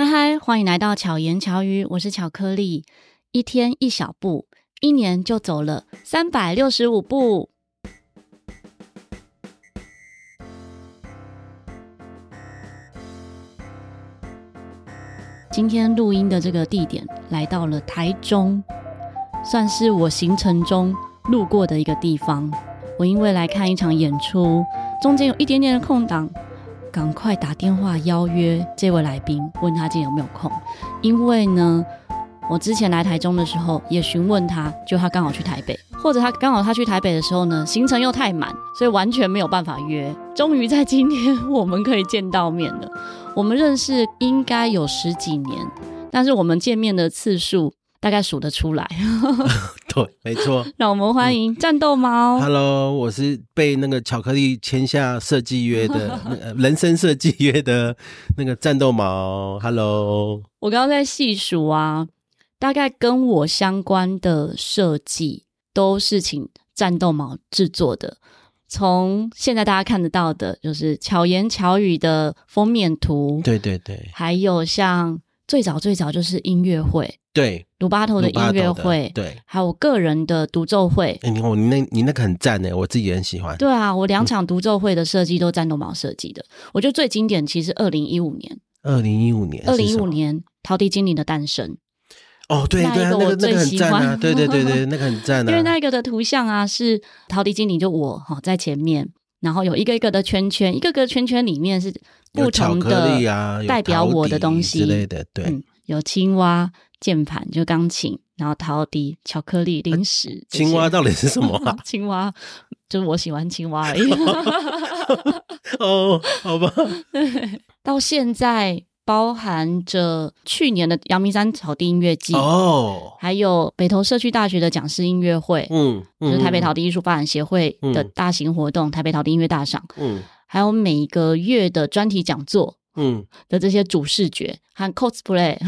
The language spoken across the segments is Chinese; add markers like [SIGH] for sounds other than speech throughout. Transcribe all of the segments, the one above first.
嗨嗨，欢迎来到巧言巧语，我是巧克力。一天一小步，一年就走了三百六十五步。今天录音的这个地点来到了台中，算是我行程中路过的一个地方。我因为来看一场演出，中间有一点点的空档。赶快打电话邀约这位来宾，问他今天有没有空。因为呢，我之前来台中的时候也询问他，就他刚好去台北，或者他刚好他去台北的时候呢，行程又太满，所以完全没有办法约。终于在今天我们可以见到面了。我们认识应该有十几年，但是我们见面的次数。大概数得出来，对，没错。[LAUGHS] 让我们欢迎战斗猫。嗯、Hello，我是被那个巧克力签下设计约的，[LAUGHS] 呃人生设计约的那个战斗猫。Hello，我刚刚在细数啊，大概跟我相关的设计都是请战斗猫制作的。从现在大家看得到的，就是巧言巧语的封面图，对对对，还有像最早最早就是音乐会。对，鲁巴头的音乐会，对，还有我个人的独奏会。哎、欸，你你那，你那个很赞哎，我自己也很喜欢。对啊，我两场独奏会的设计都战斗猫设计的。嗯、我觉得最经典其实二零一五年，二零一五年，二零一五年陶笛精灵的诞生。哦，对对，那个我最喜欢，对对对对，那个很赞啊。[LAUGHS] 因为那个的图像啊，是陶笛精灵，就我哈在前面，然后有一个一个的圈圈，一个个圈圈里面是不同的代表我的东西、啊、之类的，对，嗯、有青蛙。键盘就钢琴，然后陶笛、巧克力、零食。青蛙到底是什么、啊？[LAUGHS] 青蛙就是我喜欢青蛙而已。[LAUGHS] 哦，好吧。[LAUGHS] 到现在包含着去年的阳明山草地音乐季哦，还有北投社区大学的讲师音乐会，嗯，就是台北陶笛艺术发展协会的大型活动——嗯、台北陶笛音乐大赏，嗯，还有每个月的专题讲座。嗯。的这些主视觉和 cosplay，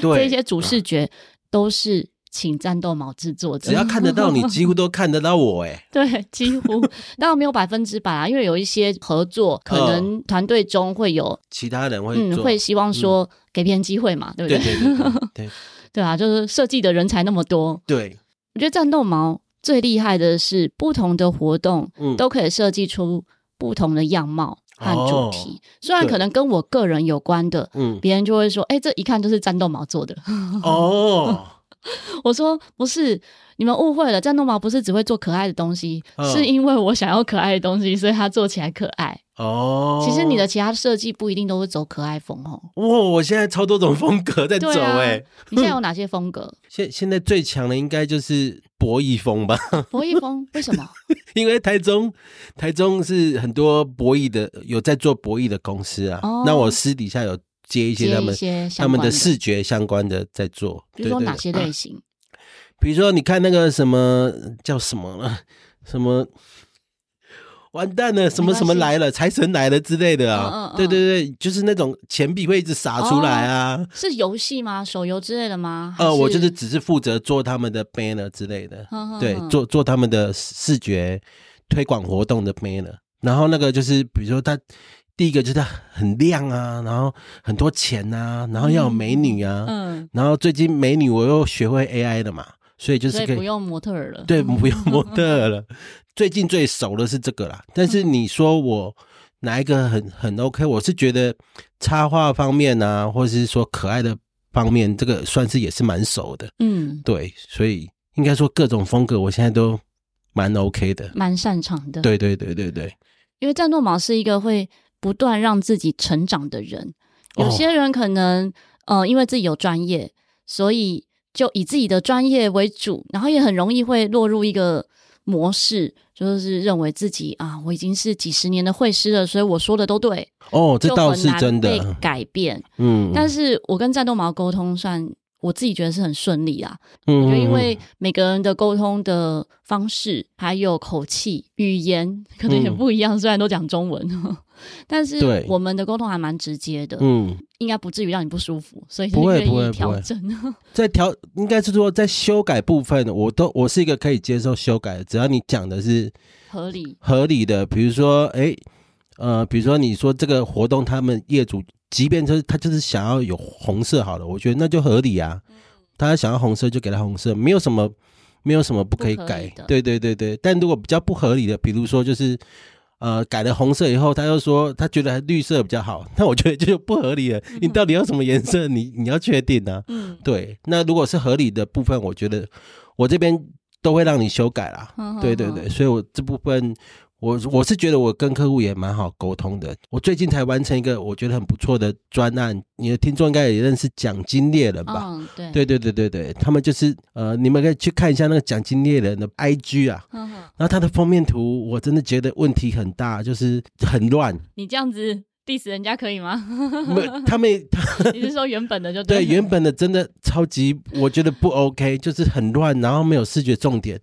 对。[LAUGHS] 这些主视觉都是请战斗毛制作的。只要看得到你，几乎都看得到我哎。[LAUGHS] 对，几乎 [LAUGHS] 当然没有百分之百啊，因为有一些合作，可能团队中会有其他人会嗯，会希望说给别人机会嘛，对不对？对对对 [LAUGHS] 对，对啊，就是设计的人才那么多。对，我觉得战斗毛最厉害的是不同的活动，都可以设计出不同的样貌。和主题，虽然可能跟我个人有关的，嗯，别人就会说，哎、欸，这一看就是战斗毛做的。哦，[LAUGHS] 我说不是，你们误会了，战斗毛不是只会做可爱的东西，哦、是因为我想要可爱的东西，所以它做起来可爱。哦，其实你的其他设计不一定都会走可爱风哦。哇，我现在超多种风格在走哎、啊，你现在有哪些风格？[LAUGHS] 现现在最强的应该就是博弈风吧？[LAUGHS] 博弈风为什么？因为台中台中是很多博弈的，有在做博弈的公司啊。哦、那我私底下有接一些他们他们的视觉相关的在做，比如说哪些类型？比如说你看那个什么叫什么了？[LAUGHS] 什么？完蛋了，什么什么来了，财神来了之类的啊！嗯嗯嗯对对对，就是那种钱币会一直洒出来啊！哦、是游戏吗？手游之类的吗？呃，我就是只是负责做他们的 banner 之类的，对，做做他们的视觉推广活动的 banner。然后那个就是，比如说他第一个就是很亮啊，然后很多钱啊，然后要有美女啊，嗯，嗯然后最近美女我又学会 AI 了嘛。所以就是可以，以不用模特儿了，对，[LAUGHS] 不用模特儿了。最近最熟的是这个啦。但是你说我哪一个很很 OK？我是觉得插画方面啊，或者是说可爱的方面，这个算是也是蛮熟的。嗯，对，所以应该说各种风格，我现在都蛮 OK 的，蛮擅长的。对对对对对，因为战斗毛是一个会不断让自己成长的人。有些人可能，哦、呃，因为自己有专业，所以。就以自己的专业为主，然后也很容易会落入一个模式，就是认为自己啊，我已经是几十年的会师了，所以我说的都对。哦，这倒是真的。被改变，嗯，但是我跟战斗毛沟通算。我自己觉得是很顺利啊，嗯，因为每个人的沟通的方式，还有口气、语言可能也不一样，嗯、虽然都讲中文，[LAUGHS] 但是我们的沟通还蛮直接的，嗯，应该不至于让你不舒服，所以就愿意调整。[LAUGHS] 在调，应该是说在修改部分，我都我是一个可以接受修改的，只要你讲的是合理、合理的，比如说，哎，呃，比如说你说这个活动，他们业主。即便就是他就是想要有红色好了，我觉得那就合理啊。他想要红色就给他红色，没有什么没有什么不可以改。对对对对，但如果比较不合理的，比如说就是。呃，改了红色以后，他又说他觉得绿色比较好，那我觉得就不合理了。你到底要什么颜色？你你要确定啊。嗯，对。那如果是合理的部分，我觉得我这边都会让你修改啦。嗯，对对对，所以我这部分。我我是觉得我跟客户也蛮好沟通的。我最近才完成一个我觉得很不错的专案，你的听众应该也认识奖金猎人吧？嗯，对，对对对对对，他们就是呃，你们可以去看一下那个奖金猎人的 IG 啊。然后他的封面图，我真的觉得问题很大，就是很乱。你这样子 diss 人家可以吗？没，他们他 [LAUGHS] 你是说原本的就对？对，原本的真的超级，我觉得不 OK，就是很乱，然后没有视觉重点。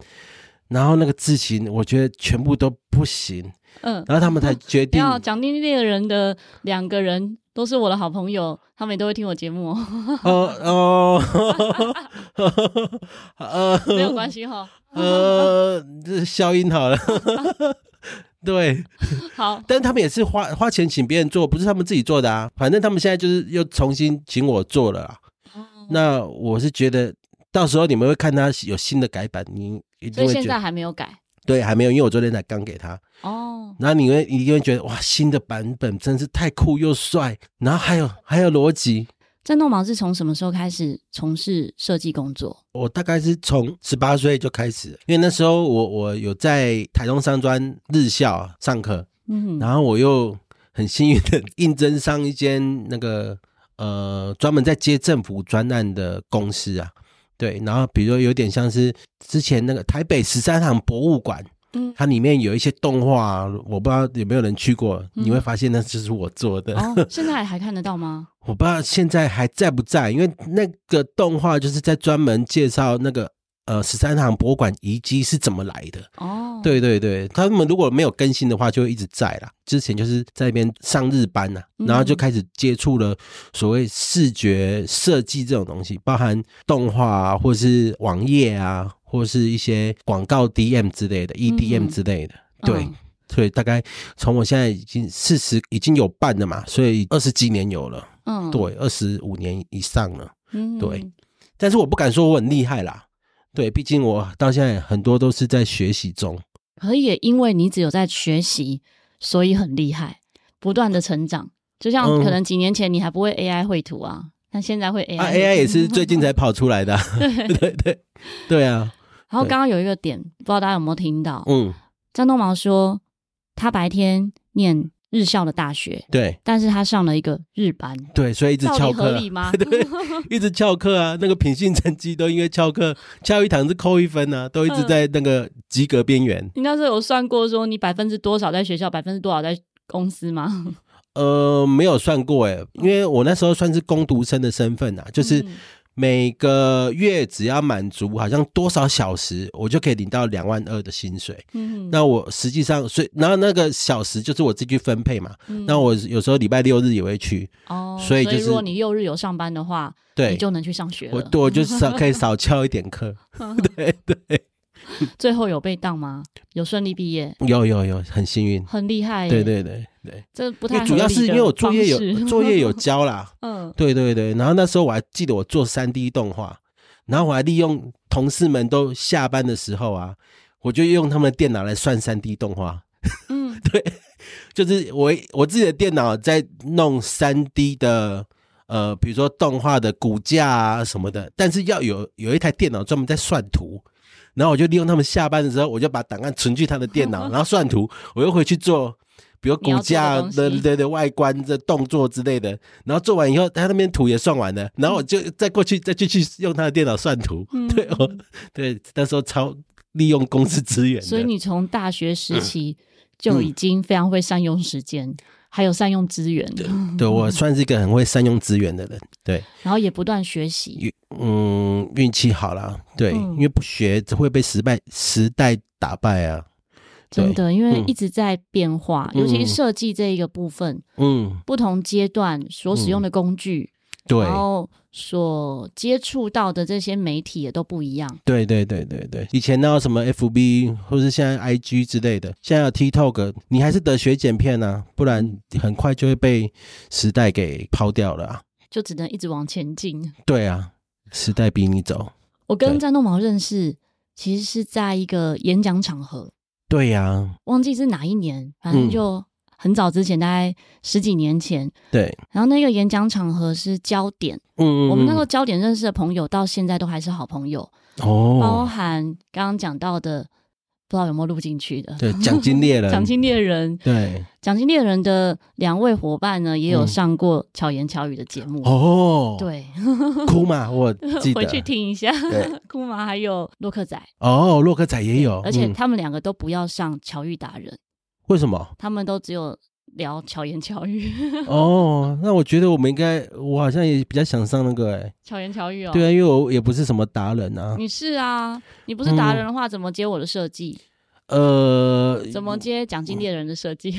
然后那个字型，我觉得全部都不行。嗯，然后他们才决定。要奖金猎人的两个人都是我的好朋友，他们也都会听我节目。哦哦，[LAUGHS] 呃，没有关系哈。呃，这消音好了。[LAUGHS] 对，好，但他们也是花花钱请别人做，不是他们自己做的啊。反正他们现在就是又重新请我做了。那我是觉得。到时候你们会看他有新的改版，你一定会觉得。所以现在还没有改。对，还没有，因为我昨天才刚给他。哦。然后你会一定会觉得哇，新的版本真是太酷又帅，然后还有还有逻辑。战斗毛是从什么时候开始从事设计工作？我大概是从十八岁就开始，因为那时候我我有在台东商专日校上课，嗯哼，然后我又很幸运的应征上一间那个呃专门在接政府专案的公司啊。对，然后比如说有点像是之前那个台北十三行博物馆，嗯，它里面有一些动画，我不知道有没有人去过，嗯、你会发现那就是我做的。哦，[LAUGHS] 现在还看得到吗？我不知道现在还在不在，因为那个动画就是在专门介绍那个。呃，十三行博物馆遗迹是怎么来的？哦，对对对，他们如果没有更新的话，就会一直在啦。之前就是在那边上日班呐、啊，然后就开始接触了所谓视觉设计这种东西，包含动画啊，或是网页啊，或是一些广告 DM 之类的，EDM 之类的。嗯、对，所以大概从我现在已经四十，已经有半了嘛，所以二十几年有了。嗯，对，二十五年以上了。嗯，对，但是我不敢说我很厉害啦。对，毕竟我到现在很多都是在学习中。可也因为你只有在学习，所以很厉害，不断的成长。就像可能几年前你还不会 AI 绘图啊，那、嗯、现在会 AI 啊。AI 也是最近 [LAUGHS] 才跑出来的。[LAUGHS] 对对对对啊！然后刚刚有一个点，不知道大家有没有听到？嗯，张东毛说他白天念。日校的大学，对，但是他上了一个日班，对，所以一直翘课，合理吗？[LAUGHS] 对，[LAUGHS] 一直翘课啊，那个品性成绩都因为翘课，翘一堂是扣一分啊，都一直在那个及格边缘。你那时候有算过说你百分之多少在学校，百分之多少在公司吗？呃，没有算过哎，因为我那时候算是工读生的身份啊，就是。每个月只要满足好像多少小时，我就可以领到两万二的薪水。嗯，那我实际上，所以然后那个小时就是我自己去分配嘛。嗯，那我有时候礼拜六日也会去。哦，所以就是如果你六日有上班的话，对，你就能去上学了。我我就少可以少翘一点课。对 [LAUGHS] [LAUGHS] 对。[LAUGHS] 最后有被当吗？有顺利毕业？有有有，很幸运，很厉害。对对对对，这不太主要是因为我作业有 [LAUGHS] 作业有交啦。[LAUGHS] 嗯，对对对。然后那时候我还记得我做三 D 动画，然后我还利用同事们都下班的时候啊，我就用他们的电脑来算三 D 动画。嗯，对，就是我我自己的电脑在弄三 D 的呃，比如说动画的骨架啊什么的，但是要有有一台电脑专门在算图。然后我就利用他们下班的时候，我就把档案存去他的电脑，[LAUGHS] 然后算图，我又回去做，比如骨架的的的外观的动作之类的。然后做完以后，他那边图也算完了，然后我就再过去再继续用他的电脑算图。嗯、对哦，对，那时候超利用公司资源。所以你从大学时期就已经非常会善用时间。还有善用资源，对，对我算是一个很会善用资源的人，对。然后也不断学习，嗯，运气好了，对，嗯、因为不学只会被时代时代打败啊。真的，因为一直在变化，嗯、尤其是设计这一个部分，嗯，不同阶段所使用的工具。对，然后所接触到的这些媒体也都不一样。对对对对对，以前那什么 FB 或是现在 IG 之类的，现在有 TikTok，你还是得学剪片啊，不然很快就会被时代给抛掉了啊。就只能一直往前进。对啊，时代逼你走。我跟詹东毛认识，其实是在一个演讲场合。对呀、啊，忘记是哪一年，反正就很早之前，嗯、大概十几年前。对，然后那个演讲场合是焦点，嗯，嗯，我们那个焦点认识的朋友，到现在都还是好朋友。哦，包含刚刚讲到的。不知道有没有录进去的？对，奖金猎人，[LAUGHS] 奖金猎人，对，奖金猎人的两位伙伴呢，也有上过巧言巧语的节目哦。对，[LAUGHS] 哭嘛，我记得回去听一下。哭嘛 [LAUGHS] 还有洛克仔哦，洛克仔也有，而且他们两个都不要上巧遇达人，为什么？他们都只有聊巧言巧语。[LAUGHS] [LAUGHS] 哦，那我觉得我们应该，我好像也比较想上那个哎，巧言巧语哦。对啊，因为我也不是什么达人啊。你是啊，你不是达人的话，怎么接我的设计？呃，怎么接奖金猎人的设计？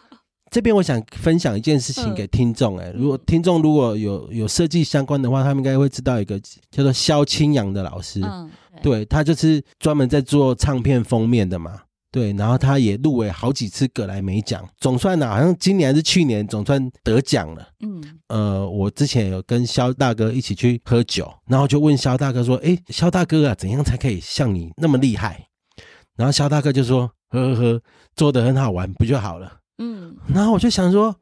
[LAUGHS] 这边我想分享一件事情给听众。哎，如果听众如果有有设计相关的话，他们应该会知道一个叫做萧清扬的老师。嗯，对，他就是专门在做唱片封面的嘛。对，然后他也入围好几次葛莱美奖，总算呢，好像今年还是去年，总算得奖了。嗯，呃，我之前有跟萧大哥一起去喝酒，然后就问萧大哥说：“哎，萧大哥啊，怎样才可以像你那么厉害？”然后萧大哥就说：“呵呵呵，做的很好玩，不就好了？”嗯，然后我就想说：“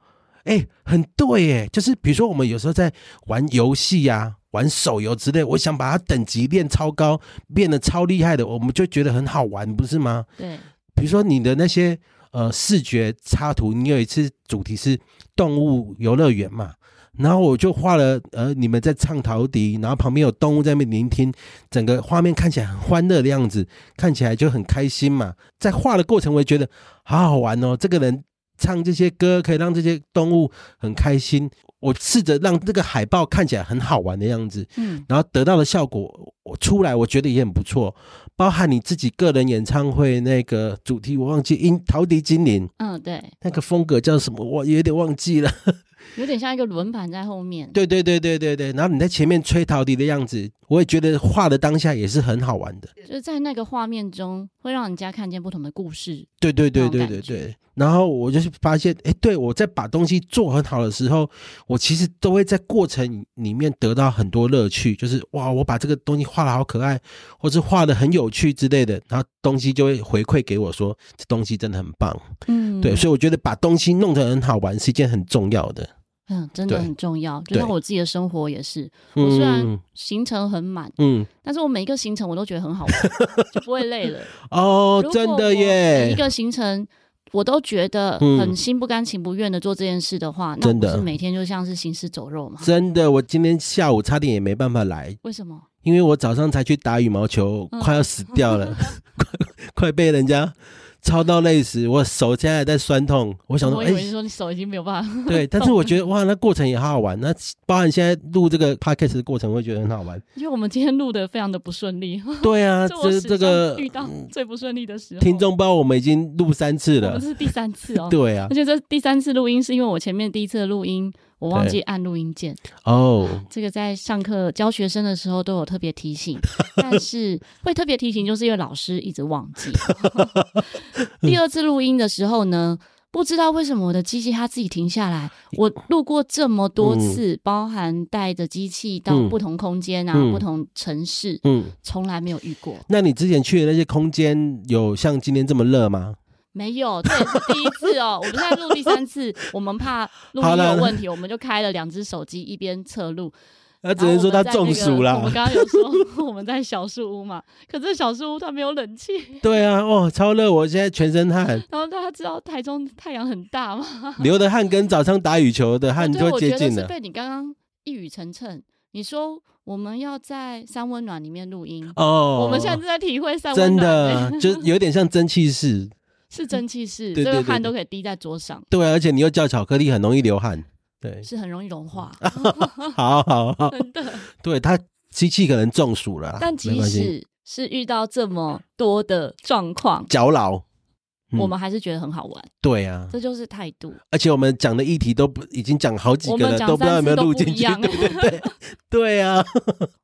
哎，很对哎，就是比如说我们有时候在玩游戏呀、玩手游之类，我想把它等级练超高，变得超厉害的，我们就觉得很好玩，不是吗？”对。比如说你的那些呃视觉插图，你有一次主题是动物游乐园嘛？然后我就画了，呃，你们在唱陶笛，然后旁边有动物在那边聆听，整个画面看起来很欢乐的样子，看起来就很开心嘛。在画的过程，我也觉得好好玩哦。这个人唱这些歌，可以让这些动物很开心。我试着让这个海报看起来很好玩的样子，嗯，然后得到的效果，我出来我觉得也很不错。包含你自己个人演唱会那个主题，我忘记，音陶笛精灵，嗯，对，那个风格叫什么？我有点忘记了。[LAUGHS] 有点像一个轮盘在后面，对对对对对对，然后你在前面吹陶笛的样子，我也觉得画的当下也是很好玩的，就是在那个画面中会让人家看见不同的故事。对对对对对对，然后我就是发现，哎，对我在把东西做很好的时候，我其实都会在过程里面得到很多乐趣，就是哇，我把这个东西画的好可爱，或是画的很有趣之类的，然后东西就会回馈给我说，这东西真的很棒。嗯，对，所以我觉得把东西弄得很好玩是一件很重要的。嗯，真的很重要。就像我自己的生活也是，我虽然行程很满，嗯，但是我每一个行程我都觉得很好玩，就不会累了。[LAUGHS] 哦，真的耶！每一个行程我都觉得很心不甘情不愿的做这件事的话，那不是每天就像是行尸走肉吗。真的，我今天下午差点也没办法来。为什么？因为我早上才去打羽毛球，快要死掉了，[LAUGHS] [LAUGHS] 快快被人家。操到累死，我手现在还在酸痛。我想说，哎，你说你手已经没有办法。[LAUGHS] 对，但是我觉得哇，那过程也好好玩。那包含现在录这个 podcast 的过程，我会觉得很好玩。因为我们今天录的非常的不顺利。对啊，[LAUGHS] 这这个遇到最不顺利的时候。听众不知道我们已经录三次了，这是第三次哦。对啊，而且这第三次录音是因为我前面第一次的录音。我忘记按录音键哦，这个在上课教学生的时候都有特别提醒，[LAUGHS] 但是会特别提醒，就是因为老师一直忘记。[LAUGHS] 第二次录音的时候呢，不知道为什么我的机器它自己停下来。我录过这么多次，嗯、包含带着机器到不同空间啊、嗯、不同城市，嗯，从来没有遇过。那你之前去的那些空间有像今天这么热吗？没有，这也是第一次哦。我们现在录第三次，我们怕录音有问题，我们就开了两只手机一边测录。那只能说他中暑了。我们刚刚有说我们在小树屋嘛，可是小树屋它没有冷气。[LAUGHS] 对啊，哦，超热，我现在全身汗。然后大家知道台中太阳很大吗？流的汗跟早上打羽球的汗就接近了。是被你刚刚一语成谶，你说我们要在三温暖里面录音哦，我们现在正在体会三温暖，真的就有点像蒸汽室。是蒸汽室，这个汗都可以滴在桌上。对，而且你又叫巧克力，很容易流汗。对，是很容易融化。[LAUGHS] 好好好，真的。对，它机器可能中暑了，但即使是遇到这么多的状况，脚老，我们还是觉得很好玩。对啊，这就是态度。而且我们讲的议题都不已经讲好几个了，都不知道有没有录进去。对对对，[LAUGHS] 对啊。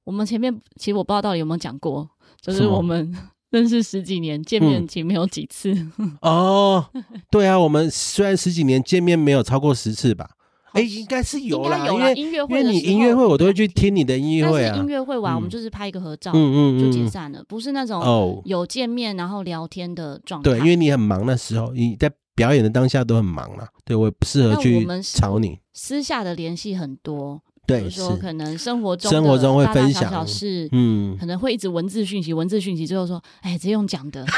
我们前面其实我不知道到底有没有讲过，就是我们认识十几年，见面其实没有几次。[LAUGHS] 哦，对啊，我们虽然十几年见面没有超过十次吧。哎，应该是有啦，因为音乐会，因为你音乐会我都会去听你的音乐会啊。音乐会完，我们就是拍一个合照，嗯嗯，就解散了，不是那种哦有见面然后聊天的状态。对，因为你很忙那时候，你在表演的当下都很忙嘛，对我也不适合去吵你。私下的联系很多，对，比如说可能生活中生活中会分享是，嗯，可能会一直文字讯息，文字讯息，最后说，哎，直接用讲的。[LAUGHS]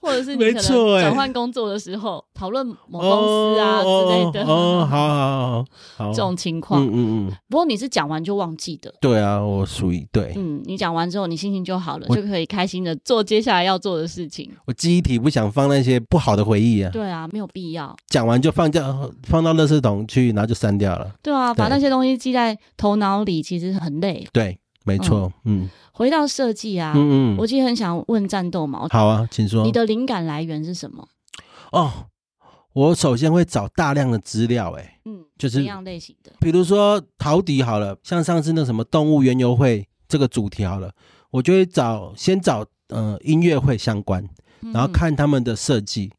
或者是你可能转换工作的时候讨论某公司啊之类的哦，好好好好，这种情况，嗯嗯嗯。不过你是讲完就忘记的，对啊，我属于对，嗯，你讲完之后你心情就好了，就可以开心的做接下来要做的事情。我记忆体不想放那些不好的回忆啊，对啊，没有必要。讲完就放掉，放到垃圾桶去，然后就删掉了。对啊，把那些东西记在头脑里，其实很累。对，没错，嗯。回到设计啊，嗯嗯，我其实很想问战斗毛。好啊，请说。你的灵感来源是什么？哦，我首先会找大量的资料，哎，嗯，就是什么样类型的？比如说陶笛好了，像上次那什么动物园游会这个主题好了，我就会找先找呃音乐会相关，然后看他们的设计，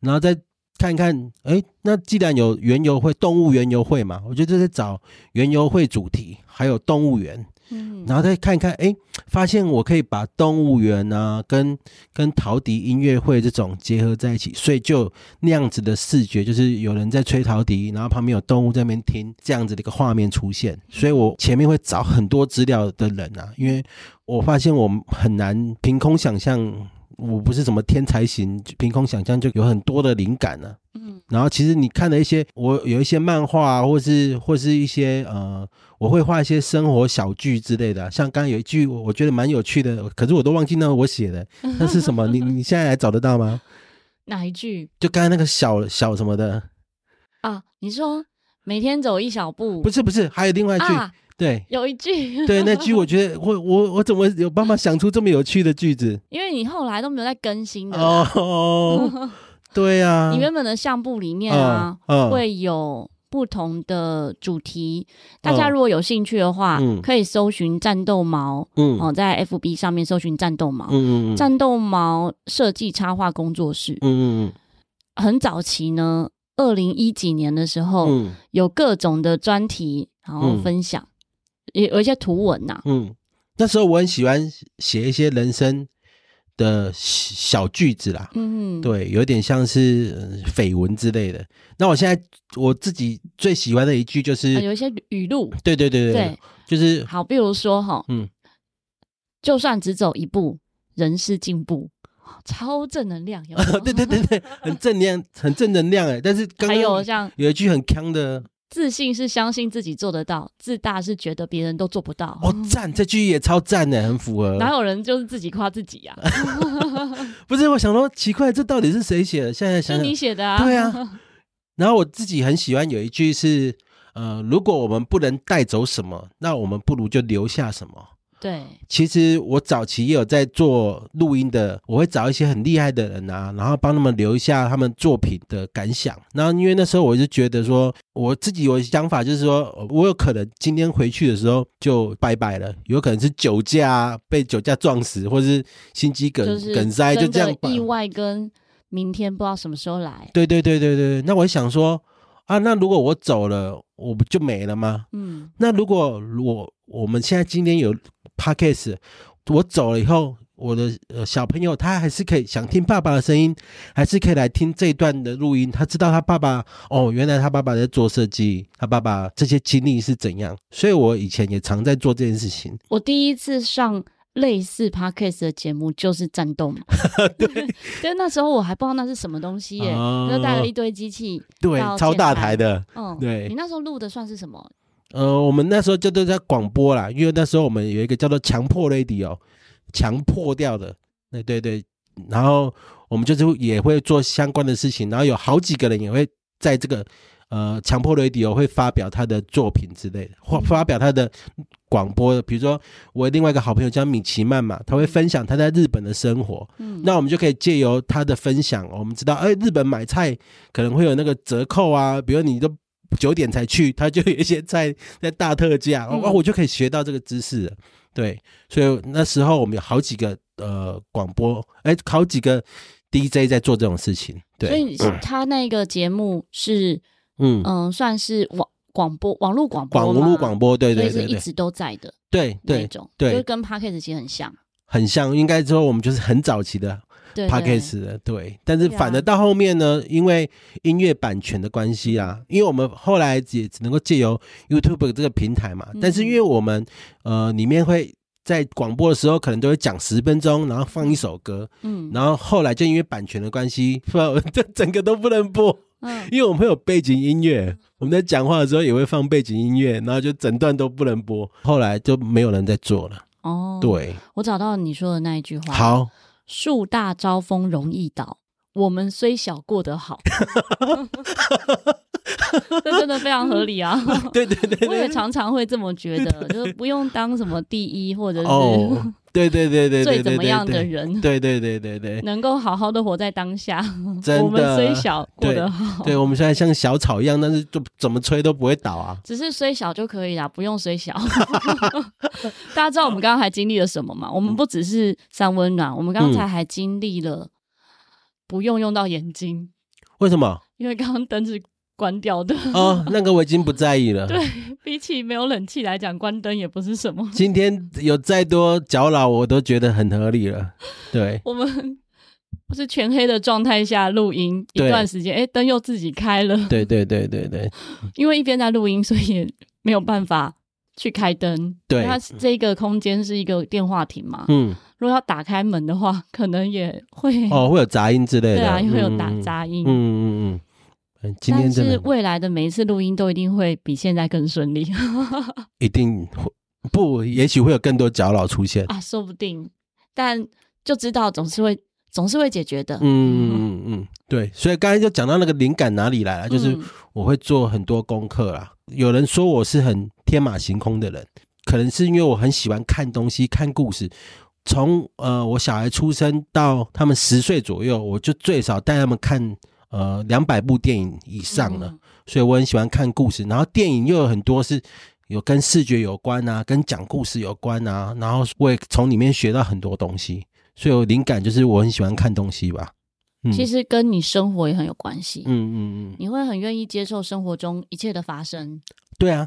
然后再看看，哎，那既然有园游会，动物园游会嘛，我觉得在找园游会主题，还有动物园。嗯，然后再看一看，哎，发现我可以把动物园啊跟跟陶笛音乐会这种结合在一起，所以就那样子的视觉，就是有人在吹陶笛，然后旁边有动物在那边听，这样子的一个画面出现。所以我前面会找很多资料的人啊，因为我发现我很难凭空想象。我不是什么天才型，凭空想象就有很多的灵感呢、啊。嗯，然后其实你看了一些，我有一些漫画，啊或是或是一些呃，我会画一些生活小剧之类的。像刚刚有一句，我觉得蛮有趣的，可是我都忘记那我写的，那是什么？[LAUGHS] 你你现在还找得到吗？哪一句？就刚才那个小小什么的啊？你说每天走一小步？不是不是，还有另外一句。啊对，有一句，对那句，我觉得我我我怎么有办法想出这么有趣的句子？[LAUGHS] 因为你后来都没有在更新的哦。[LAUGHS] 对啊，你原本的相簿里面啊，会有不同的主题。大家如果有兴趣的话，可以搜寻战斗毛，嗯，哦，在 FB 上面搜寻战斗毛，嗯嗯，战斗毛设计插画工作室，嗯嗯，很早期呢，二零一几年的时候，有各种的专题，然后分享。有有一些图文呐、啊，嗯，那时候我很喜欢写一些人生的小句子啦，嗯，对，有点像是绯闻之类的。那我现在我自己最喜欢的一句就是，有一些语录，对对对对，对。就是好，比如说哈，嗯，就算只走一步，人是进步，超正能量，有，有，[LAUGHS] 对对对对，很正能量，很正能量哎。但是刚有像有一句很锵的。自信是相信自己做得到，自大是觉得别人都做不到。哦，赞！这句也超赞的，很符合。哪有人就是自己夸自己呀、啊？[LAUGHS] 不是，我想说奇怪，这到底是谁写的？现在想想，是你写的啊？对啊。[LAUGHS] 然后我自己很喜欢有一句是，呃，如果我们不能带走什么，那我们不如就留下什么。对，其实我早期也有在做录音的，我会找一些很厉害的人啊，然后帮他们留一下他们作品的感想。然后因为那时候我就觉得说，我自己有想法，就是说我有可能今天回去的时候就拜拜了，有可能是酒驾被酒驾撞死，或者是心肌梗梗塞，就这样意外跟明天不知道什么时候来。对对对对对，那我想说啊，那如果我走了，我不就没了吗？嗯，那如果我我们现在今天有。Podcast，我走了以后，我的呃小朋友他还是可以想听爸爸的声音，还是可以来听这一段的录音。他知道他爸爸哦，原来他爸爸在做设计，他爸爸这些经历是怎样。所以我以前也常在做这件事情。我第一次上类似 Podcast 的节目就是战斗嘛，[LAUGHS] 对，[LAUGHS] 因为那时候我还不知道那是什么东西耶，哦、就带了一堆机器，对，超大台的，嗯，对。你那时候录的算是什么？呃，我们那时候就都在广播啦，因为那时候我们有一个叫做强迫 radio，强迫掉的，对对对，然后我们就是也会做相关的事情，然后有好几个人也会在这个呃强迫 radio 会发表他的作品之类的，或发表他的广播，比如说我另外一个好朋友叫米奇曼嘛，他会分享他在日本的生活，嗯，那我们就可以借由他的分享，我们知道，哎，日本买菜可能会有那个折扣啊，比如你都九点才去，他就有一些菜在大特价，哦，我就可以学到这个知识了，对，所以那时候我们有好几个呃广播，哎，好几个 DJ 在做这种事情，对，所以他那个节目是，嗯嗯，算是网。广播网络广播，网络广播，对对对，是一直都在的，对对那种，对，就跟 Podcast 其实很像，很像，应该说我们就是很早期的 Podcast 的，对。但是反而到后面呢，因为音乐版权的关系啊，因为我们后来也只能够借由 YouTube 这个平台嘛，但是因为我们呃里面会在广播的时候可能都会讲十分钟，然后放一首歌，嗯，然后后来就因为版权的关系，[LAUGHS] 这整个都不能播。嗯，因为我们会有背景音乐，我们在讲话的时候也会放背景音乐，然后就整段都不能播。后来就没有人在做了。哦，对，我找到你说的那一句话。好，树大招风容易倒，我们虽小过得好。[LAUGHS] [LAUGHS] 这真的非常合理啊！[LAUGHS] 对对对，对，我也常常会这么觉得，就是不用当什么第一，或者是、哦、对对对对最怎么样的人，对对对对对，能够好好的活在当下。真的，我们虽小过得好，对，对我们现在像小草一样，但是就怎么吹都不会倒啊。只是虽小就可以了，不用虽小。[LAUGHS] 大家知道我们刚刚还经历了什么吗？我们不只是三温暖，我们刚才还经历了不用用到眼睛。为什么？因为刚刚灯是。关掉的哦，那个我已经不在意了。[LAUGHS] 对，比起没有冷气来讲，关灯也不是什么。今天有再多搅扰，我都觉得很合理了。对，[LAUGHS] 我们不是全黑的状态下录音一段时间，哎，灯又自己开了。对对对对对，[LAUGHS] 因为一边在录音，所以也没有办法去开灯。对，它这个空间是一个电话亭嘛。嗯，如果要打开门的话，可能也会哦，会有杂音之类的。对啊，会有打杂音。嗯嗯嗯。今天但是未来的每一次录音都一定会比现在更顺利，[LAUGHS] 一定会不，也许会有更多搅扰出现啊，说不定，但就知道总是会总是会解决的。嗯嗯嗯嗯，对，所以刚才就讲到那个灵感哪里来了，就是我会做很多功课啦。嗯、有人说我是很天马行空的人，可能是因为我很喜欢看东西、看故事。从呃我小孩出生到他们十岁左右，我就最少带他们看。呃，两百部电影以上了，嗯，所以我很喜欢看故事。然后电影又有很多是有跟视觉有关啊，跟讲故事有关啊。然后我也从里面学到很多东西，所以我灵感就是我很喜欢看东西吧。嗯，其实跟你生活也很有关系。嗯嗯嗯，你会很愿意接受生活中一切的发生。对啊，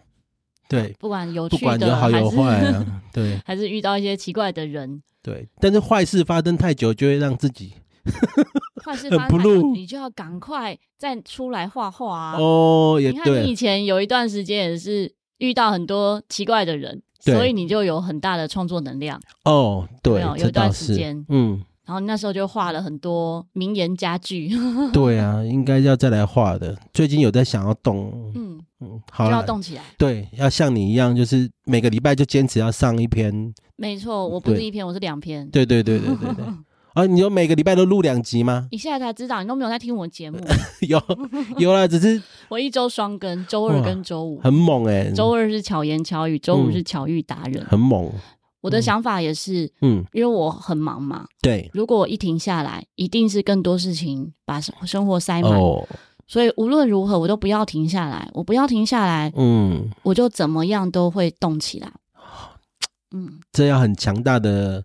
对，不管有趣的，不管有好有坏啊，对，[LAUGHS] 还是遇到一些奇怪的人。对，但是坏事发生太久，就会让自己。[LAUGHS] 坏事发生，你就要赶快再出来画画啊！哦，也对。你看，你以前有一段时间也是遇到很多奇怪的人，所以你就有很大的创作能量。哦，对，有，有一段时间，嗯，然后那时候就画了很多名言佳句。[LAUGHS] 对啊，应该要再来画的。最近有在想要动，嗯嗯，好，就要动起来。对，要像你一样，就是每个礼拜就坚持要上一篇。没错，我不是一篇，我是两篇。对对对对对对。[LAUGHS] 啊，你有每个礼拜都录两集吗？你现在才知道，你都没有在听我节目。[LAUGHS] 有有啦，只是 [LAUGHS] 我一周双更，周二跟周五很猛哎、欸。周二是巧言巧语，周五是巧遇达人，很猛。我的想法也是，嗯，因为我很忙嘛。对，如果我一停下来，一定是更多事情把生活塞满。哦，所以无论如何，我都不要停下来。我不要停下来，嗯，我就怎么样都会动起来。嗯，这要很强大的。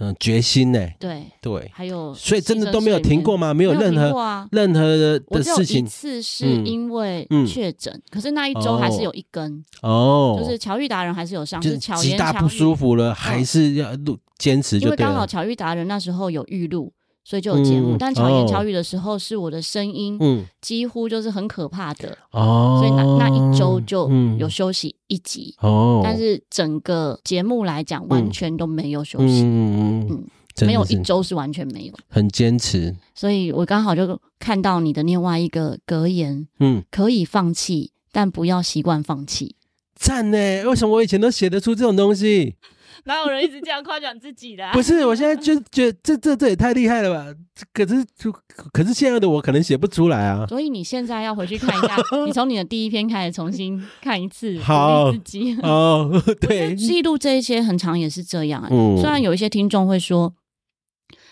嗯，决心呢、欸？对对，还有，所以真的都没有停过吗？没有任何、啊、任何的的事情。一次是因为确诊、嗯，可是那一周还是有一根哦，就是乔玉达人还是有上，就是巧极大不舒服了，还是要录坚持就为刚好乔玉达人那时候有预录。所以就有节目，嗯、但巧言巧语的时候，是我的声音，嗯，几乎就是很可怕的。哦。所以那那一周就有休息一集。哦，但是整个节目来讲，完全都没有休息，嗯嗯嗯，没有一周是完全没有，很坚持。所以我刚好就看到你的另外一个格言，嗯，可以放弃，但不要习惯放弃。赞呢？为什么我以前都写得出这种东西？哪有人一直这样夸奖自己的？不是，我现在就觉得这这这也太厉害了吧？可是就可是现在的我可能写不出来啊。所以你现在要回去看一下，你从你的第一篇开始重新看一次，[LAUGHS] 好鼓励自己 [LAUGHS] 哦。对，记录这一些很长也是这样。嗯，虽然有一些听众会说，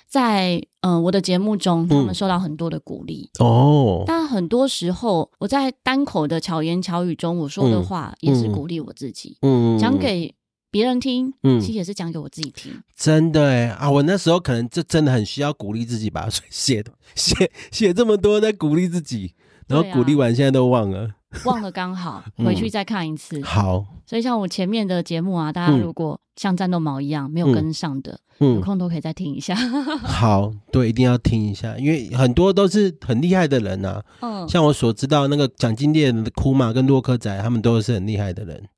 在嗯、呃、我的节目中，他们受到很多的鼓励、嗯、哦，但很多时候我在单口的巧言巧语中，我说的话也是鼓励我自己，嗯，讲给。别人听，嗯，其实也是讲给我自己听。真的哎啊，我那时候可能就真的很需要鼓励自己吧，[LAUGHS] 所以写的写写这么多在鼓励自己，然后鼓励完现在都忘了，忘了刚好 [LAUGHS] 回去再看一次。嗯、好，所以像我前面的节目啊，大家如果像战斗毛一样没有跟上的，嗯，有空都可以再听一下。[LAUGHS] 好，对，一定要听一下，因为很多都是很厉害的人呐、啊。嗯，像我所知道那个蒋金猎的库马跟洛克仔，他们都是很厉害的人。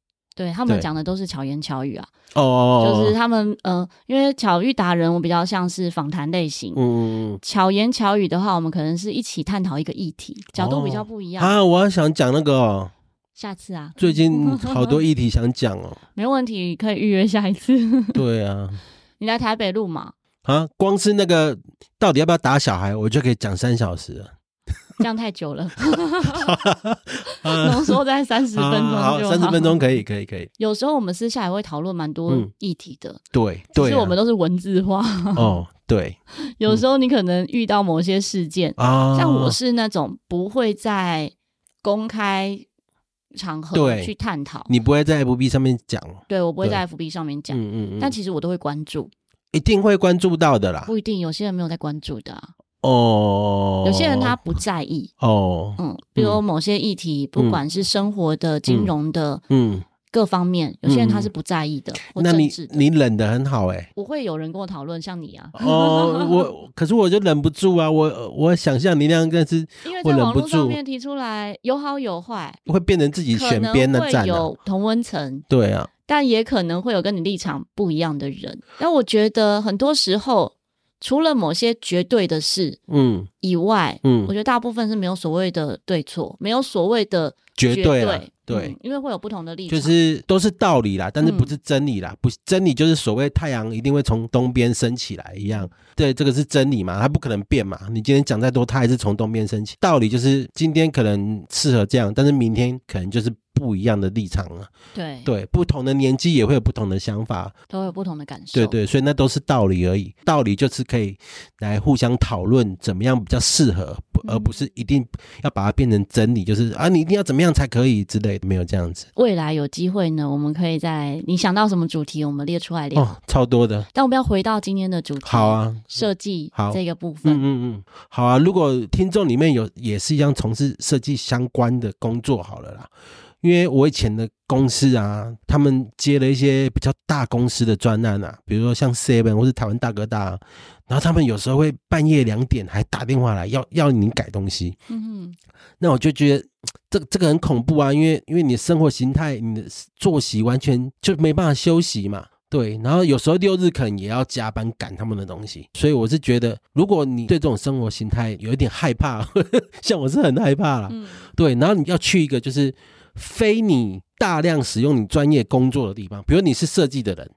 对，他们讲的都是巧言巧语啊，哦，就是他们呃，因为巧遇达人，我比较像是访谈类型，嗯，巧言巧语的话，我们可能是一起探讨一个议题，角度比较不一样、哦、啊。我要想讲那个、哦，下次啊，最近 [LAUGHS] 好多议题想讲哦，没问题，可以预约下一次。[LAUGHS] 对啊，你来台北录嘛？啊，光是那个到底要不要打小孩，我就可以讲三小时了。这样太久了，[LAUGHS] 浓缩在三十分钟就好。三十分钟可以，可以，可以。有时候我们私下也会讨论蛮多议题的，嗯、对，对、啊，其实我们都是文字化。哦，对。[LAUGHS] 有时候你可能遇到某些事件，嗯、像我是那种不会在公开场合去探讨，你不会在 FB 上面讲，对，我不会在 FB 上面讲，嗯嗯，但其实我都会关注，一定会关注到的啦。不一定，有些人没有在关注的、啊。哦，有些人他不在意。哦，嗯，比如某些议题，不管是生活的、金融的，嗯，各方面，有些人他是不在意的。那你你忍的很好哎，我会有人跟我讨论像你啊。哦，我 [LAUGHS] 可是我就忍不住啊，我我想象你那样，但是因为在网络上面提出来有好有坏，会变成自己选边的站，有同温层，对啊，但也可能会有跟你立场不一样的人。但我觉得很多时候。除了某些绝对的事，嗯，以外，嗯，我觉得大部分是没有所谓的对错，没有所谓的绝对，绝对对，对，嗯，因为会有不同的立场，就是都是道理啦，但是不是真理啦，嗯，不，真理就是所谓太阳一定会从东边升起来一样，对，这个是真理嘛，它不可能变嘛，你今天讲再多，它还是从东边升起，道理就是今天可能适合这样，但是明天可能就是。不一样的立场啊，对对，不同的年纪也会有不同的想法，都有不同的感受，对对，所以那都是道理而已。道理就是可以来互相讨论怎么样比较适合，而不是一定要把它变成真理，就是啊，你一定要怎么样才可以之类的，没有这样子。未来有机会呢，我们可以在你想到什么主题，我们列出来聊。哦，超多的。但我们要回到今天的主题，好啊，设计好这个部分，嗯嗯嗯，好啊。如果听众里面有也是一样从事设计相关的工作，好了啦。因为我以前的公司啊，他们接了一些比较大公司的专案啊，比如说像 Seven 或是台湾大哥大，然后他们有时候会半夜两点还打电话来要要你改东西。嗯哼，那我就觉得这个这个很恐怖啊，因为因为你的生活形态、你的作息完全就没办法休息嘛。对，然后有时候六日可能也要加班赶他们的东西，所以我是觉得，如果你对这种生活形态有一点害怕，呵 [LAUGHS] 呵像我是很害怕啦。嗯，对，然后你要去一个就是。非你大量使用你专业工作的地方，比如你是设计的人，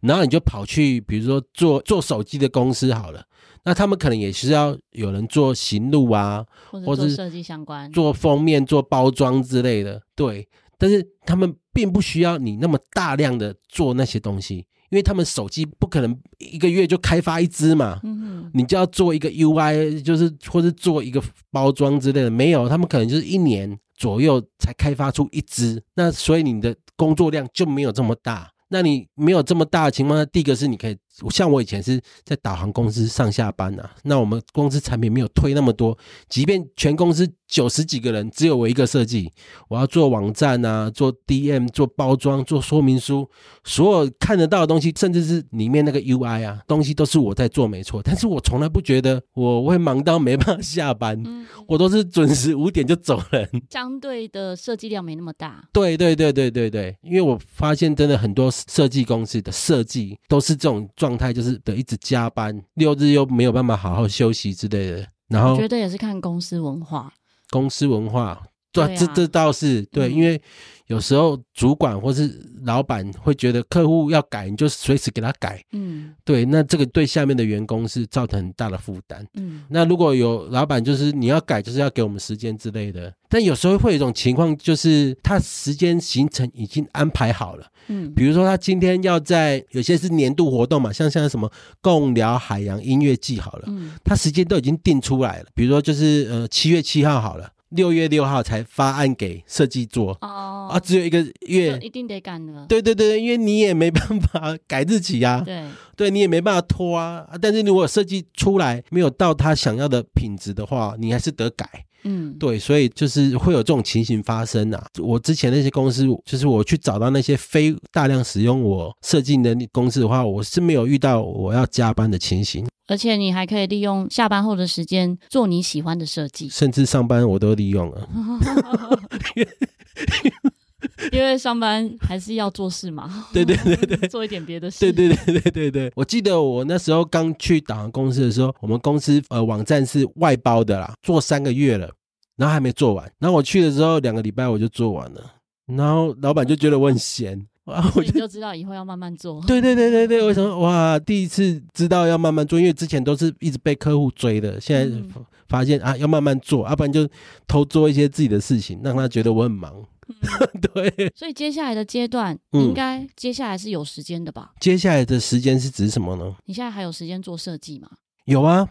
然后你就跑去，比如说做做手机的公司好了，那他们可能也需要有人做行路啊，或者设计相关，做封面、做包装之类的，对。但是他们并不需要你那么大量的做那些东西，因为他们手机不可能一个月就开发一支嘛，嗯，你就要做一个 UI，就是或者做一个包装之类的，没有，他们可能就是一年。左右才开发出一支，那所以你的工作量就没有这么大。那你没有这么大的情况下，第一个是你可以。像我以前是在导航公司上下班啊，那我们公司产品没有推那么多，即便全公司九十几个人，只有我一个设计，我要做网站啊，做 DM，做包装，做说明书，所有看得到的东西，甚至是里面那个 UI 啊，东西都是我在做，没错。但是我从来不觉得我会忙到没办法下班，嗯、我都是准时五点就走人。相对的设计量没那么大。对对对对对对，因为我发现真的很多设计公司的设计都是这种。状态就是得一直加班，六日又没有办法好好休息之类的。然后我觉得也是看公司文化，公司文化对，这这倒是对，嗯、因为。有时候主管或是老板会觉得客户要改，你就随时给他改。嗯，对，那这个对下面的员工是造成很大的负担。嗯，那如果有老板就是你要改，就是要给我们时间之类的。但有时候会有一种情况，就是他时间行程已经安排好了。嗯，比如说他今天要在有些是年度活动嘛，像像什么共聊海洋音乐季好了，嗯，他时间都已经定出来了。比如说就是呃七月七号好了。六月六号才发案给设计做哦，啊，只有一个月，一定得赶了。对对对，因为你也没办法 [LAUGHS] 改日期啊，对，对你也没办法拖啊。但是如果设计出来没有到他想要的品质的话，你还是得改。嗯，对，所以就是会有这种情形发生啊。我之前那些公司，就是我去找到那些非大量使用我设计能力公司的话，我是没有遇到我要加班的情形。而且你还可以利用下班后的时间做你喜欢的设计，甚至上班我都利用了。[LAUGHS] [LAUGHS] 因为上班还是要做事嘛。对对对对，[LAUGHS] 做一点别的事。对对对对对对，我记得我那时候刚去导航公司的时候，我们公司呃网站是外包的啦，做三个月了，然后还没做完。然后我去的时候，两个礼拜我就做完了，然后老板就觉得我很闲。[LAUGHS] 啊，我就，就知道以后要慢慢做。对对对对对，为什么哇？第一次知道要慢慢做，因为之前都是一直被客户追的，现在发现啊，要慢慢做，要不然就偷做一些自己的事情，让他觉得我很忙。嗯、[LAUGHS] 对，所以接下来的阶段，应该接下来是有时间的吧？接下来的时间是指什么呢？你现在还有时间做设计吗？有啊。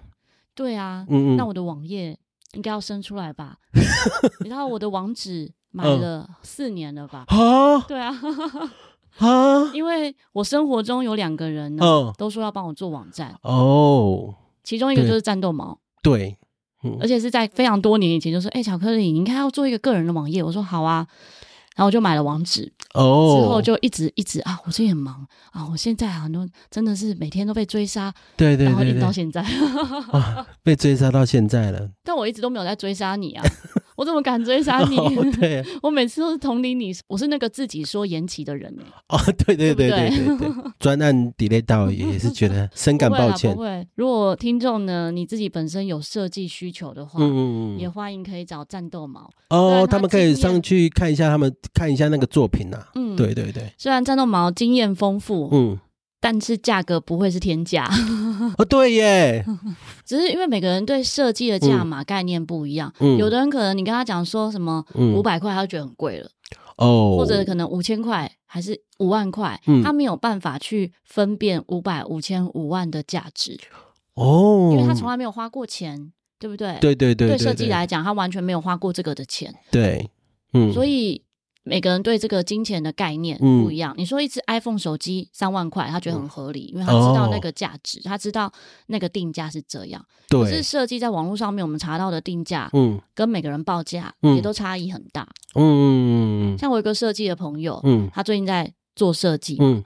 对啊，嗯嗯，那我的网页应该要生出来吧？[LAUGHS] 你知道我的网址。买了四年了吧？啊，对啊，啊，[LAUGHS] 因为我生活中有两个人呢，嗯、都说要帮我做网站哦，其中一个就是战斗毛，对，嗯、而且是在非常多年以前就说，哎、欸，巧克力，你应该要做一个个人的网页，我说好啊，然后我就买了网址，哦，之后就一直一直啊，我最近很忙啊，我现在很多真的是每天都被追杀，对对对，对，然后一直到现在，[LAUGHS] 啊，被追杀到现在了，[LAUGHS] 但我一直都没有在追杀你啊。[LAUGHS] 我怎么敢追杀你？[LAUGHS] 哦、对，[LAUGHS] 我每次都是同理你，我是那个自己说延期的人哦，对对对对对对，专案 delay 到也是觉得 [LAUGHS] 深感抱歉。不会，不会，如果听众呢，你自己本身有设计需求的话，嗯嗯也欢迎可以找战斗毛哦，他，他们可以上去看一下，他们看一下那个作品呐、啊。嗯，对对对。虽然战斗毛经验丰富，嗯。但是价格不会是天价。[LAUGHS] 哦，对耶，[LAUGHS] 只是因为每个人对设计的价码概念不一样，嗯、有的人可能你跟他讲说什么五百块，他就觉得很贵了哦，或者可能五千块还是五万块，嗯、他没有办法去分辨五百、五千、五万的价值。哦，因为他从来没有花过钱，对不对？对对对，对，对设计来讲，他完全没有花过这个的钱，对，嗯，所以。每个人对这个金钱的概念不一样。嗯、你说一只 iPhone 手机三万块，他觉得很合理，嗯、因为他知道那个价值，哦、他知道那个定价是这样。对。可是设计在网络上面，我们查到的定价，嗯，跟每个人报价也都差异很大。嗯。像我有个设计的朋友，嗯，他最近在做设计，嗯，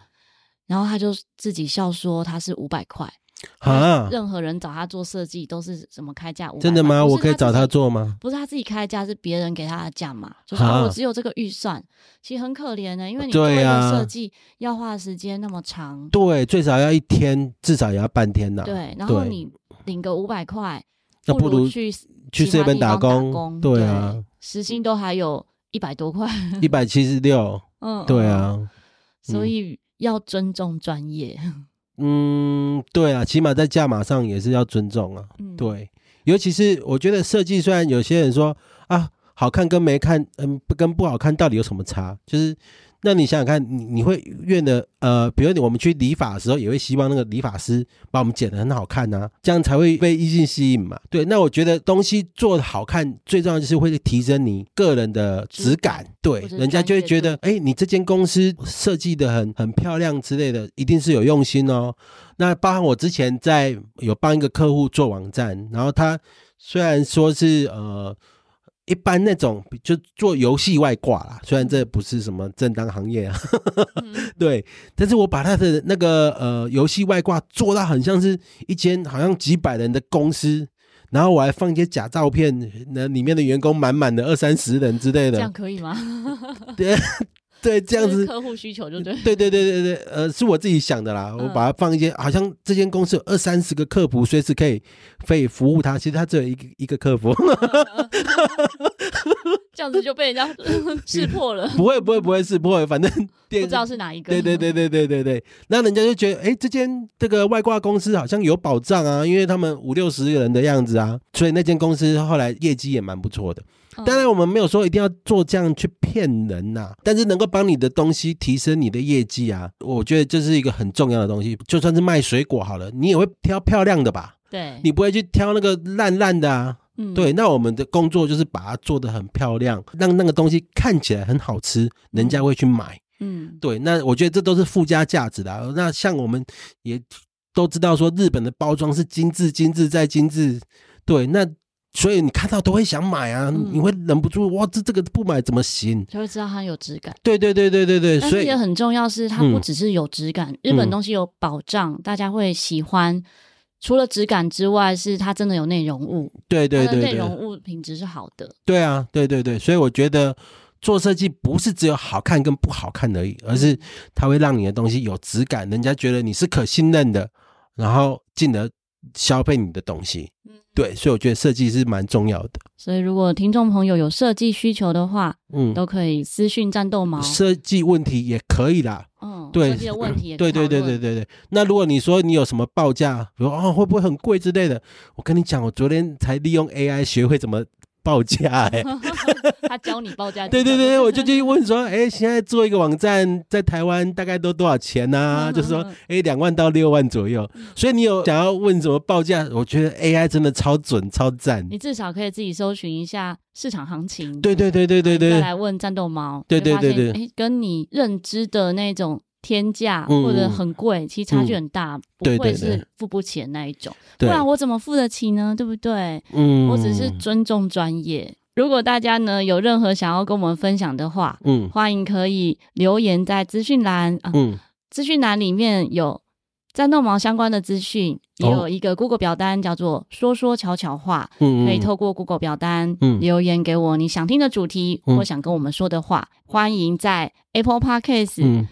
然后他就自己笑说他是五百块。啊！任何人找他做设计都是什么开价？真的吗？我可以找他做吗？不是他自己开价，是别人给他的价嘛？就是我只有这个预算，其实很可怜的，因为你做一个设计要花时间那么长，对，最少要一天，至少也要半天呐。对，然后你领个五百块，那不如去去这边打工。对啊，时薪都还有一百多块，一百七十六。[LAUGHS] 嗯，对啊，所以要尊重专业。嗯，对啊，起码在价码上也是要尊重啊。嗯、对，尤其是我觉得设计，虽然有些人说啊，好看跟没看，嗯，不跟不好看到底有什么差？就是。那你想想看，你你会愿的呃，比如你我们去理发的时候，也会希望那个理发师把我们剪得很好看呐、啊，这样才会被异性吸引嘛。对，那我觉得东西做的好看，最重要就是会提升你个人的质感。对，人家就会觉得，哎，你这间公司设计得很很漂亮之类的，一定是有用心哦。那包含我之前在有帮一个客户做网站，然后他虽然说是呃。一般那种就做游戏外挂啦，虽然这不是什么正当行业啊，嗯、[LAUGHS] 对，但是我把他的那个呃游戏外挂做到很像是一间好像几百人的公司，然后我还放一些假照片，那里面的员工满满的二三十人之类的，这样可以吗？[LAUGHS] 对。对，这样子客户需求就对。对对对对对，呃，是我自己想的啦。我把它放一些，好像这间公司有二三十个客服，随时可以可以服务他。其实他只有一个一个客服。[LAUGHS] 这样子就被人家 [LAUGHS] 识破了。不会不会不会识破，反正不知道是哪一个。对对对对对对对，那人家就觉得，哎，这间这个外挂公司好像有保障啊，因为他们五六十个人的样子啊，所以那间公司后来业绩也蛮不错的。当然，我们没有说一定要做这样去骗人呐，但是能够帮你的东西提升你的业绩啊，我觉得这是一个很重要的东西。就算是卖水果好了，你也会挑漂亮的吧？对，你不会去挑那个烂烂的啊。嗯，对，那我们的工作就是把它做得很漂亮，让那个东西看起来很好吃，人家会去买。嗯，对，那我觉得这都是附加价值的啊。那像我们也都知道说，日本的包装是精致、精致再精致。对，那所以你看到都会想买啊，你会忍不住哇，这这个不买怎么行？就会知道它有质感。对对对对对对，所以也很重要是它不只是有质感，日本东西有保障，大家会喜欢。除了质感之外，是它真的有内容物。对对对，内容物品质是好的。对啊，对对对，所以我觉得做设计不是只有好看跟不好看而已，而是它会让你的东西有质感，人家觉得你是可信任的，然后进而消费你的东西。对，所以我觉得设计是蛮重要的。所以如果听众朋友有设计需求的话，嗯，都可以私讯战斗毛。设计问题也可以啦。嗯，对，设计的问题也可以。对对对对对对。那如果你说你有什么报价，比如哦会不会很贵之类的，我跟你讲，我昨天才利用 AI 学会怎么。报价哎，[LAUGHS] 他教你报价。对对对，我就去问说，哎，现在做一个网站在台湾大概都多少钱呢？就是说，哎，两万到六万左右。所以你有想要问什么报价？我觉得 AI 真的超准超赞。你至少可以自己搜寻一下市场行情。对对对对对对。再来问战斗猫。对对对对。哎，跟你认知的那种。天价或者很贵，其实差距很大，不会是付不起的那一种。不然我怎么付得起呢？对不对？嗯，我只是尊重专业。如果大家呢有任何想要跟我们分享的话，嗯，欢迎可以留言在资讯栏啊，嗯，资讯栏里面有战斗毛相关的资讯，也有一个 Google 表单叫做说说悄悄话，嗯，可以透过 Google 表单留言给我你想听的主题或想跟我们说的话。欢迎在 Apple Podcast。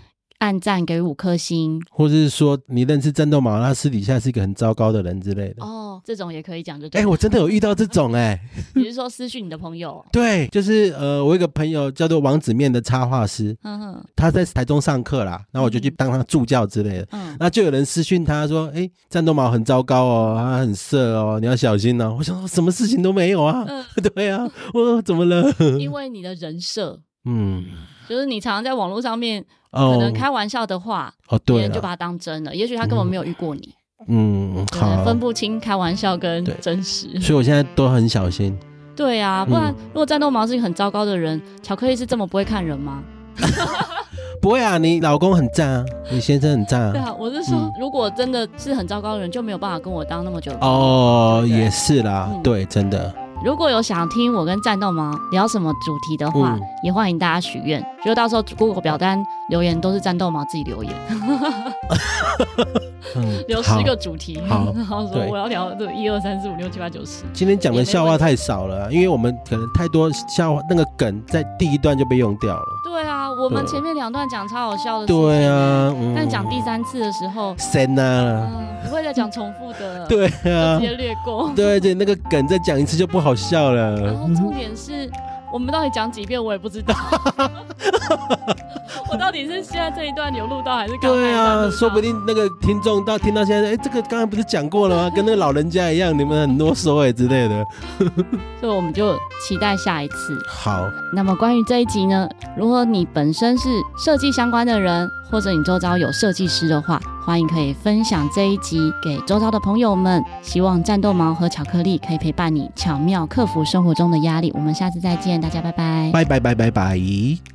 按赞给五颗星，或者是说你认识战斗马，他私底下是一个很糟糕的人之类的。哦，这种也可以讲，就对。哎，我真的有遇到这种哎、欸。[LAUGHS] 你是说私讯你的朋友？[LAUGHS] 对，就是呃，我一个朋友叫做王子面的插画师，嗯哼，他在台中上课啦，然后我就去当他助教之类的。嗯，那就有人私讯他说：“哎，战斗马很糟糕哦，他很色哦，你要小心哦。”我想说什么事情都没有啊。嗯，[LAUGHS] 对啊，我说怎么了？因为你的人设，嗯，就是你常常在网络上面。可能开玩笑的话，哦，别人就把他当真了。也许他根本没有遇过你，嗯，好，分不清开玩笑跟真实。所以我现在都很小心。对啊，不然如果战斗毛是一个很糟糕的人，巧克力是这么不会看人吗？[LAUGHS] 不会啊，你老公很赞啊，你先生很赞啊。对啊，我是说，如果真的是很糟糕的人，就没有办法跟我当那么久。哦，也是啦，对，真的。如果有想听我跟战斗毛聊什么主题的话，嗯、也欢迎大家许愿。就到时候 Google 表单留言都是战斗毛自己留言，[LAUGHS] 留十个主题，好然后说我要聊这一二三四五六七八九十。今天讲的笑话太少了，因为我们可能太多笑话，那个梗在第一段就被用掉了。对啊，我们前面两段讲超好笑的，对啊，嗯、但讲第三次的时候，神啊，不会再讲重复的，[LAUGHS] 对啊，直接略过。对对，那个梗再讲一次就不好。笑了，然后重点是我们到底讲几遍，我也不知道。[LAUGHS] [LAUGHS] 我到底是现在这一段有录到，还是刚才对啊？说不定那个听众到听到现在，哎，这个刚才不是讲过了吗？[LAUGHS] 跟那个老人家一样，你们很啰嗦哎之类的。[LAUGHS] 所以我们就期待下一次。好，那么关于这一集呢，如果你本身是设计相关的人，或者你周遭有设计师的话，欢迎可以分享这一集给周遭的朋友们。希望战斗毛和巧克力可以陪伴你，巧妙克服生活中的压力。我们下次再见，大家拜拜，拜拜拜拜拜。